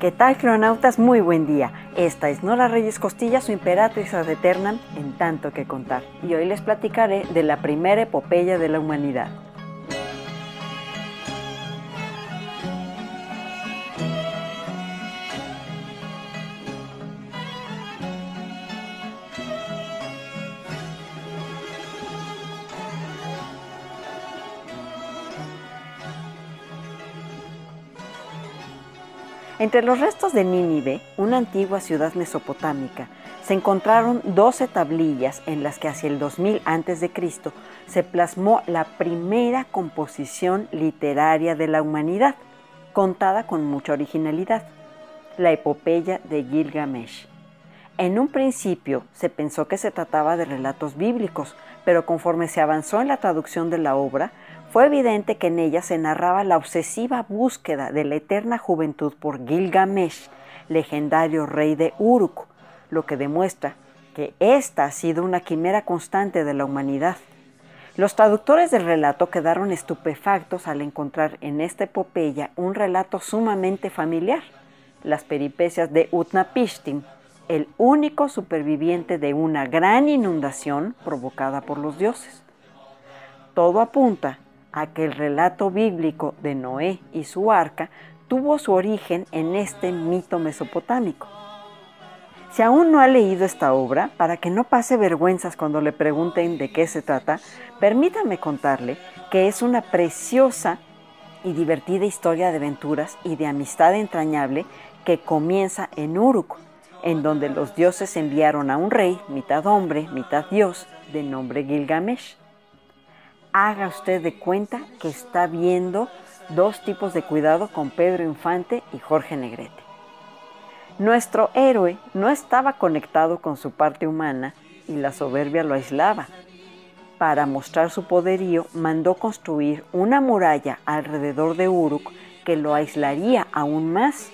¿Qué tal, cronautas? Muy buen día. Esta es Nora Reyes Costilla, su imperatriz ad eternam, en tanto que contar. Y hoy les platicaré de la primera epopeya de la humanidad. Entre los restos de Nínive, una antigua ciudad mesopotámica, se encontraron 12 tablillas en las que hacia el 2000 a.C. se plasmó la primera composición literaria de la humanidad, contada con mucha originalidad, la epopeya de Gilgamesh. En un principio se pensó que se trataba de relatos bíblicos, pero conforme se avanzó en la traducción de la obra, fue evidente que en ella se narraba la obsesiva búsqueda de la eterna juventud por Gilgamesh, legendario rey de Uruk, lo que demuestra que esta ha sido una quimera constante de la humanidad. Los traductores del relato quedaron estupefactos al encontrar en esta epopeya un relato sumamente familiar, las peripecias de Utnapishtim, el único superviviente de una gran inundación provocada por los dioses. Todo apunta a que el relato bíblico de Noé y su arca tuvo su origen en este mito mesopotámico. Si aún no ha leído esta obra, para que no pase vergüenzas cuando le pregunten de qué se trata, permítame contarle que es una preciosa y divertida historia de aventuras y de amistad entrañable que comienza en Uruk, en donde los dioses enviaron a un rey, mitad hombre, mitad dios, de nombre Gilgamesh haga usted de cuenta que está viendo dos tipos de cuidado con Pedro Infante y Jorge Negrete. Nuestro héroe no estaba conectado con su parte humana y la soberbia lo aislaba. Para mostrar su poderío, mandó construir una muralla alrededor de Uruk que lo aislaría aún más.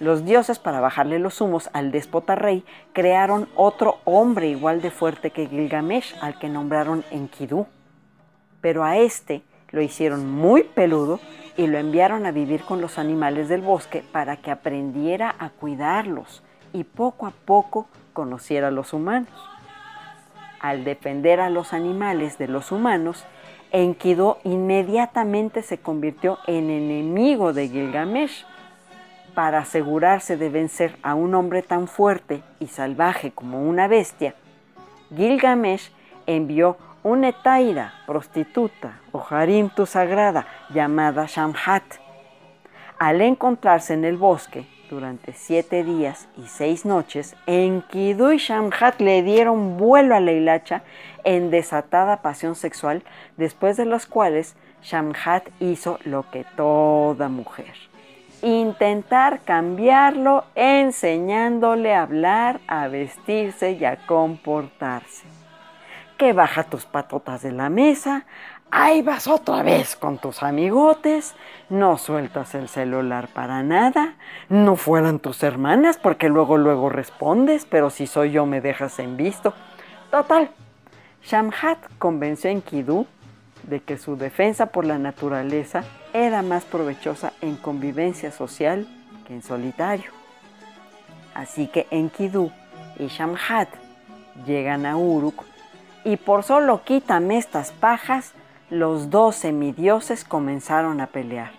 Los dioses, para bajarle los humos al déspota rey, crearon otro hombre igual de fuerte que Gilgamesh, al que nombraron Enkidu pero a este lo hicieron muy peludo y lo enviaron a vivir con los animales del bosque para que aprendiera a cuidarlos y poco a poco conociera a los humanos. Al defender a los animales de los humanos, Enkidu inmediatamente se convirtió en enemigo de Gilgamesh. Para asegurarse de vencer a un hombre tan fuerte y salvaje como una bestia, Gilgamesh envió una etaira, prostituta o tu sagrada llamada Shamhat. Al encontrarse en el bosque durante siete días y seis noches, Enkidu y Shamhat le dieron vuelo a la hilacha en desatada pasión sexual, después de los cuales Shamhat hizo lo que toda mujer. Intentar cambiarlo enseñándole a hablar, a vestirse y a comportarse que baja tus patotas de la mesa, ahí vas otra vez con tus amigotes, no sueltas el celular para nada, no fueran tus hermanas porque luego luego respondes, pero si soy yo me dejas en visto. Total, Shamhat convenció a Enkidu de que su defensa por la naturaleza era más provechosa en convivencia social que en solitario. Así que Enkidu y Shamhat Llegan a Uruk y por solo quítame estas pajas, los dos semidioses comenzaron a pelear.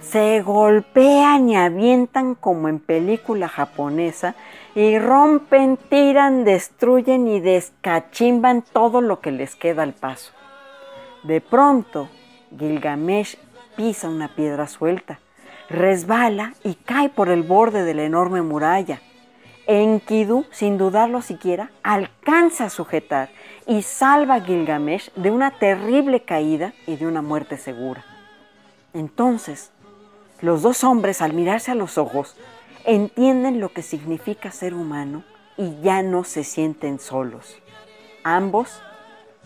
Se golpean y avientan como en película japonesa y rompen, tiran, destruyen y descachimban todo lo que les queda al paso. De pronto, Gilgamesh pisa una piedra suelta, resbala y cae por el borde de la enorme muralla. Enkidu, sin dudarlo siquiera, alcanza a sujetar y salva a Gilgamesh de una terrible caída y de una muerte segura. Entonces, los dos hombres, al mirarse a los ojos, entienden lo que significa ser humano y ya no se sienten solos. Ambos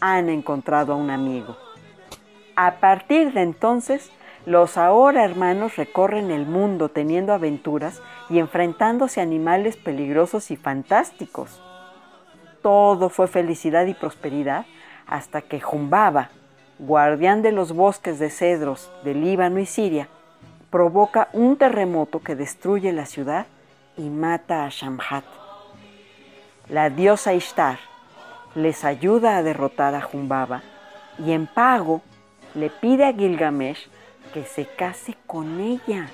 han encontrado a un amigo. A partir de entonces, los ahora hermanos recorren el mundo teniendo aventuras y enfrentándose a animales peligrosos y fantásticos. Todo fue felicidad y prosperidad hasta que Jumbaba, guardián de los bosques de cedros de Líbano y Siria, provoca un terremoto que destruye la ciudad y mata a Shamhat. La diosa Ishtar les ayuda a derrotar a Jumbaba y en pago le pide a Gilgamesh que se case con ella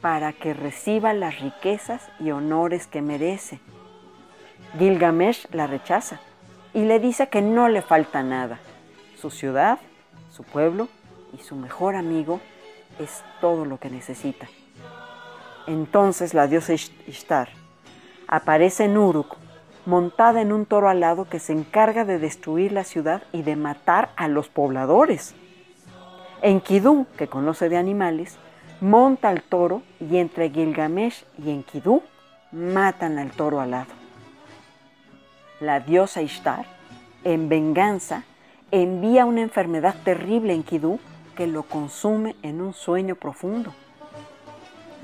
para que reciba las riquezas y honores que merece. Gilgamesh la rechaza y le dice que no le falta nada. Su ciudad, su pueblo y su mejor amigo es todo lo que necesita. Entonces la diosa Ishtar aparece en Uruk montada en un toro alado que se encarga de destruir la ciudad y de matar a los pobladores. Enkidu, que conoce de animales, monta al toro y entre Gilgamesh y Enkidu matan al toro alado. La diosa Ishtar, en venganza, envía una enfermedad terrible a Enkidu que lo consume en un sueño profundo.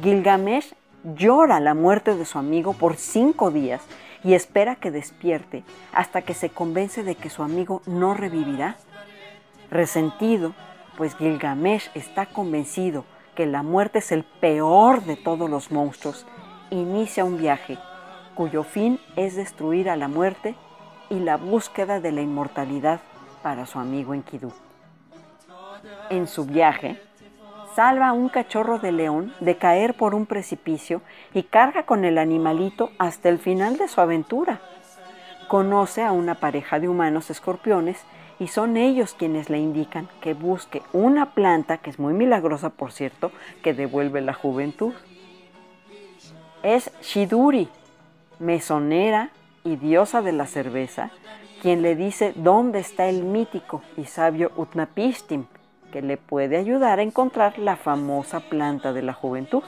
Gilgamesh llora la muerte de su amigo por cinco días y espera que despierte hasta que se convence de que su amigo no revivirá. Resentido, pues Gilgamesh está convencido que la muerte es el peor de todos los monstruos, inicia un viaje cuyo fin es destruir a la muerte y la búsqueda de la inmortalidad para su amigo Enkidu en su viaje, salva a un cachorro de león de caer por un precipicio y carga con el animalito hasta el final de su aventura. Conoce a una pareja de humanos escorpiones y son ellos quienes le indican que busque una planta, que es muy milagrosa por cierto, que devuelve la juventud. Es Shiduri, mesonera y diosa de la cerveza, quien le dice dónde está el mítico y sabio Utnapishtim, que le puede ayudar a encontrar la famosa planta de la juventud.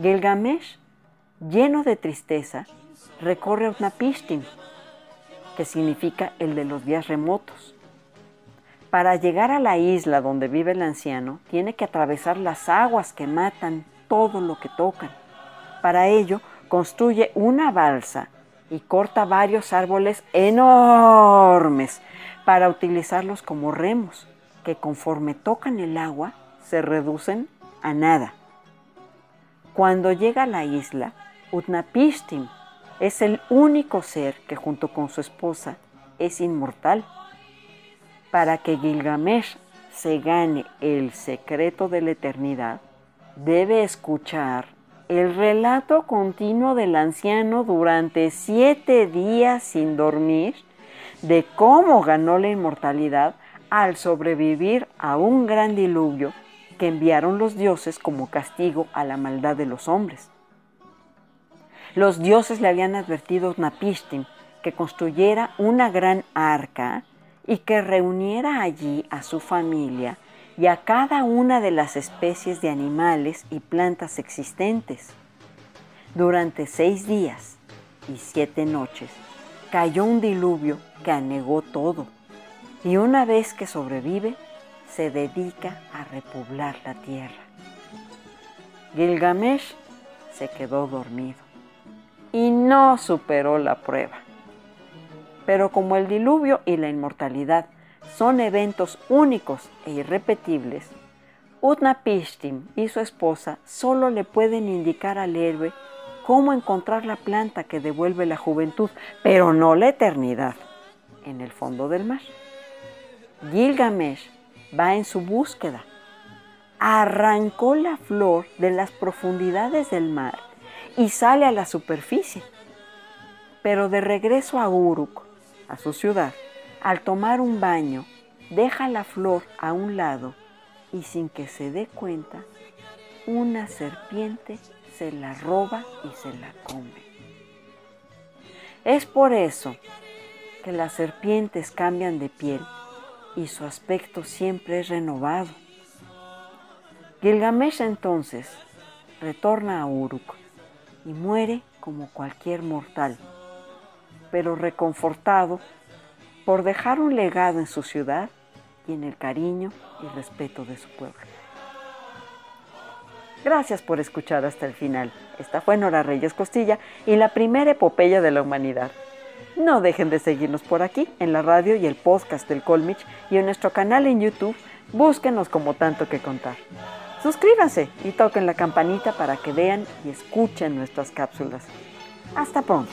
Gilgamesh, lleno de tristeza, recorre a que significa el de los días remotos. Para llegar a la isla donde vive el anciano, tiene que atravesar las aguas que matan todo lo que tocan. Para ello, construye una balsa y corta varios árboles enormes para utilizarlos como remos que conforme tocan el agua se reducen a nada. Cuando llega a la isla, Utnapishtim es el único ser que junto con su esposa es inmortal. Para que Gilgamesh se gane el secreto de la eternidad, debe escuchar el relato continuo del anciano durante siete días sin dormir de cómo ganó la inmortalidad al sobrevivir a un gran diluvio que enviaron los dioses como castigo a la maldad de los hombres. Los dioses le habían advertido a Napishtim que construyera una gran arca y que reuniera allí a su familia y a cada una de las especies de animales y plantas existentes. Durante seis días y siete noches cayó un diluvio que anegó todo y una vez que sobrevive, se dedica a repoblar la tierra. Gilgamesh se quedó dormido y no superó la prueba. Pero como el diluvio y la inmortalidad son eventos únicos e irrepetibles, Utnapishtim y su esposa solo le pueden indicar al héroe cómo encontrar la planta que devuelve la juventud, pero no la eternidad, en el fondo del mar. Gilgamesh va en su búsqueda. Arrancó la flor de las profundidades del mar y sale a la superficie. Pero de regreso a Uruk, a su ciudad, al tomar un baño, deja la flor a un lado y sin que se dé cuenta, una serpiente se la roba y se la come. Es por eso que las serpientes cambian de piel y su aspecto siempre es renovado. Gilgamesh entonces retorna a Uruk y muere como cualquier mortal, pero reconfortado por dejar un legado en su ciudad y en el cariño y respeto de su pueblo. Gracias por escuchar hasta el final. Esta fue Nora Reyes Costilla y la primera epopeya de la humanidad. No dejen de seguirnos por aquí, en la radio y el podcast del Colmich y en nuestro canal en YouTube. Búsquenos como tanto que contar. Suscríbanse y toquen la campanita para que vean y escuchen nuestras cápsulas. Hasta pronto.